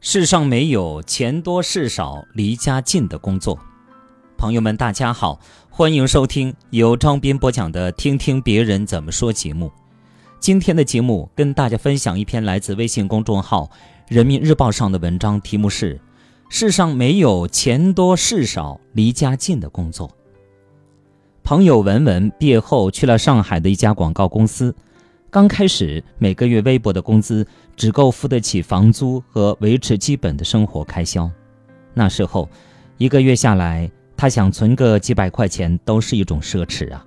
世上没有钱多事少离家近的工作。朋友们，大家好，欢迎收听由张斌播讲的《听听别人怎么说》节目。今天的节目跟大家分享一篇来自微信公众号《人民日报》上的文章，题目是“世上没有钱多事少离家近的工作”。朋友文文毕业后去了上海的一家广告公司。刚开始每个月微薄的工资只够付得起房租和维持基本的生活开销，那时候一个月下来，他想存个几百块钱都是一种奢侈啊。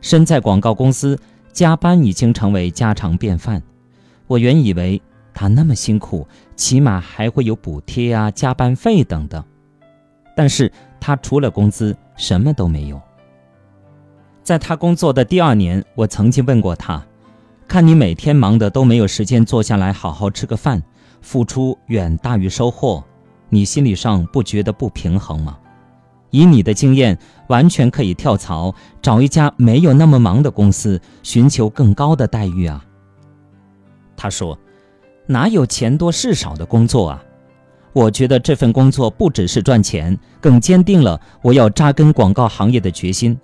身在广告公司，加班已经成为家常便饭。我原以为他那么辛苦，起码还会有补贴啊、加班费等等，但是他除了工资什么都没有。在他工作的第二年，我曾经问过他。看你每天忙的都没有时间坐下来好好吃个饭，付出远大于收获，你心理上不觉得不平衡吗？以你的经验，完全可以跳槽，找一家没有那么忙的公司，寻求更高的待遇啊。他说：“哪有钱多事少的工作啊？我觉得这份工作不只是赚钱，更坚定了我要扎根广告行业的决心。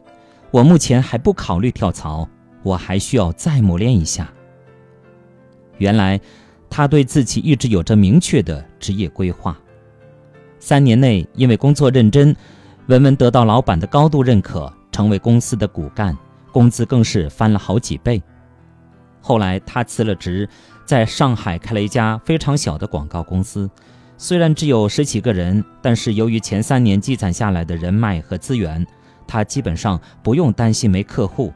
我目前还不考虑跳槽。”我还需要再磨练一下。原来，他对自己一直有着明确的职业规划。三年内，因为工作认真，文文得到老板的高度认可，成为公司的骨干，工资更是翻了好几倍。后来，他辞了职，在上海开了一家非常小的广告公司。虽然只有十几个人，但是由于前三年积攒下来的人脉和资源，他基本上不用担心没客户。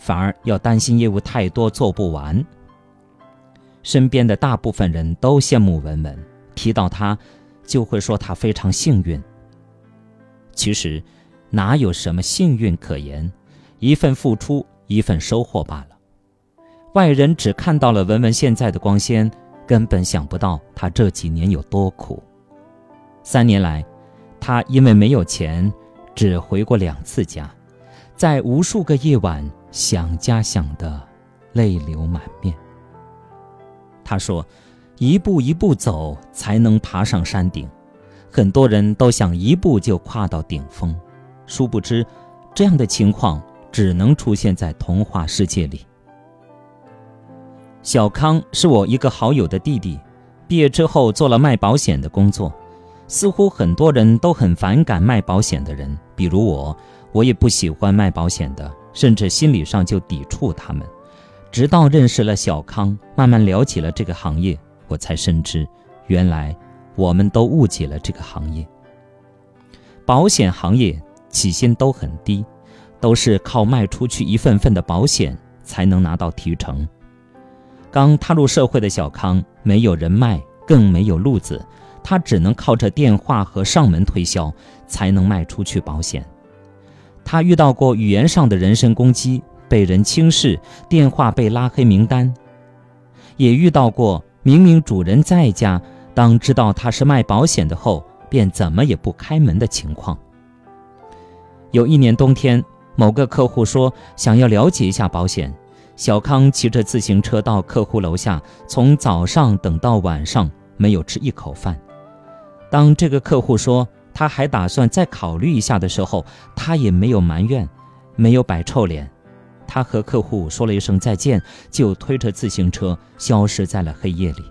反而要担心业务太多做不完。身边的大部分人都羡慕文文，提到他，就会说他非常幸运。其实，哪有什么幸运可言？一份付出，一份收获罢了。外人只看到了文文现在的光鲜，根本想不到他这几年有多苦。三年来，他因为没有钱，只回过两次家，在无数个夜晚。想家想的，泪流满面。他说：“一步一步走，才能爬上山顶。很多人都想一步就跨到顶峰，殊不知，这样的情况只能出现在童话世界里。”小康是我一个好友的弟弟，毕业之后做了卖保险的工作。似乎很多人都很反感卖保险的人，比如我，我也不喜欢卖保险的。甚至心理上就抵触他们，直到认识了小康，慢慢了解了这个行业，我才深知，原来我们都误解了这个行业。保险行业起薪都很低，都是靠卖出去一份份的保险才能拿到提成。刚踏入社会的小康没有人脉，更没有路子，他只能靠着电话和上门推销才能卖出去保险。他遇到过语言上的人身攻击，被人轻视，电话被拉黑名单；也遇到过明明主人在家，当知道他是卖保险的后，便怎么也不开门的情况。有一年冬天，某个客户说想要了解一下保险，小康骑着自行车到客户楼下，从早上等到晚上，没有吃一口饭。当这个客户说，他还打算再考虑一下的时候，他也没有埋怨，没有摆臭脸，他和客户说了一声再见，就推着自行车消失在了黑夜里。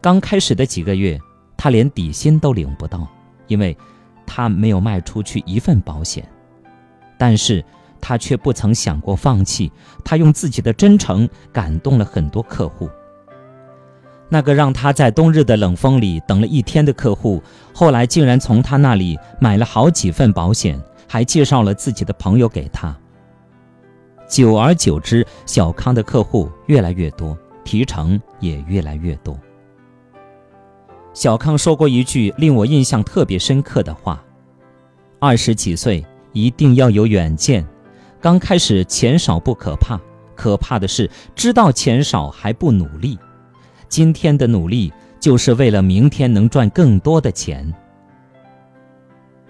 刚开始的几个月，他连底薪都领不到，因为他没有卖出去一份保险，但是他却不曾想过放弃，他用自己的真诚感动了很多客户。那个让他在冬日的冷风里等了一天的客户，后来竟然从他那里买了好几份保险，还介绍了自己的朋友给他。久而久之，小康的客户越来越多，提成也越来越多。小康说过一句令我印象特别深刻的话：“二十几岁一定要有远见，刚开始钱少不可怕，可怕的是知道钱少还不努力。”今天的努力就是为了明天能赚更多的钱。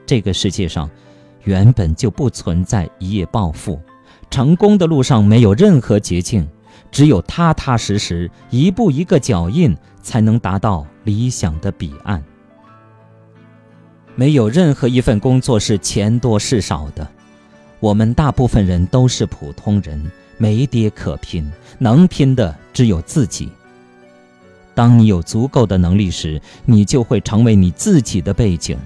这个世界上原本就不存在一夜暴富，成功的路上没有任何捷径，只有踏踏实实，一步一个脚印，才能达到理想的彼岸。没有任何一份工作是钱多事少的，我们大部分人都是普通人，没爹可拼，能拼的只有自己。当你有足够的能力时，你就会成为你自己的背景。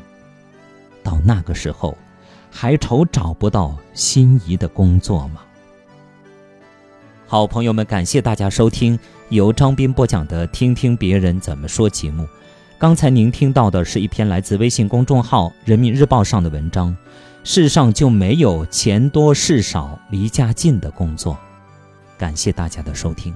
到那个时候，还愁找不到心仪的工作吗？好朋友们，感谢大家收听由张斌播讲的《听听别人怎么说》节目。刚才您听到的是一篇来自微信公众号《人民日报》上的文章。世上就没有钱多事少、离家近的工作。感谢大家的收听。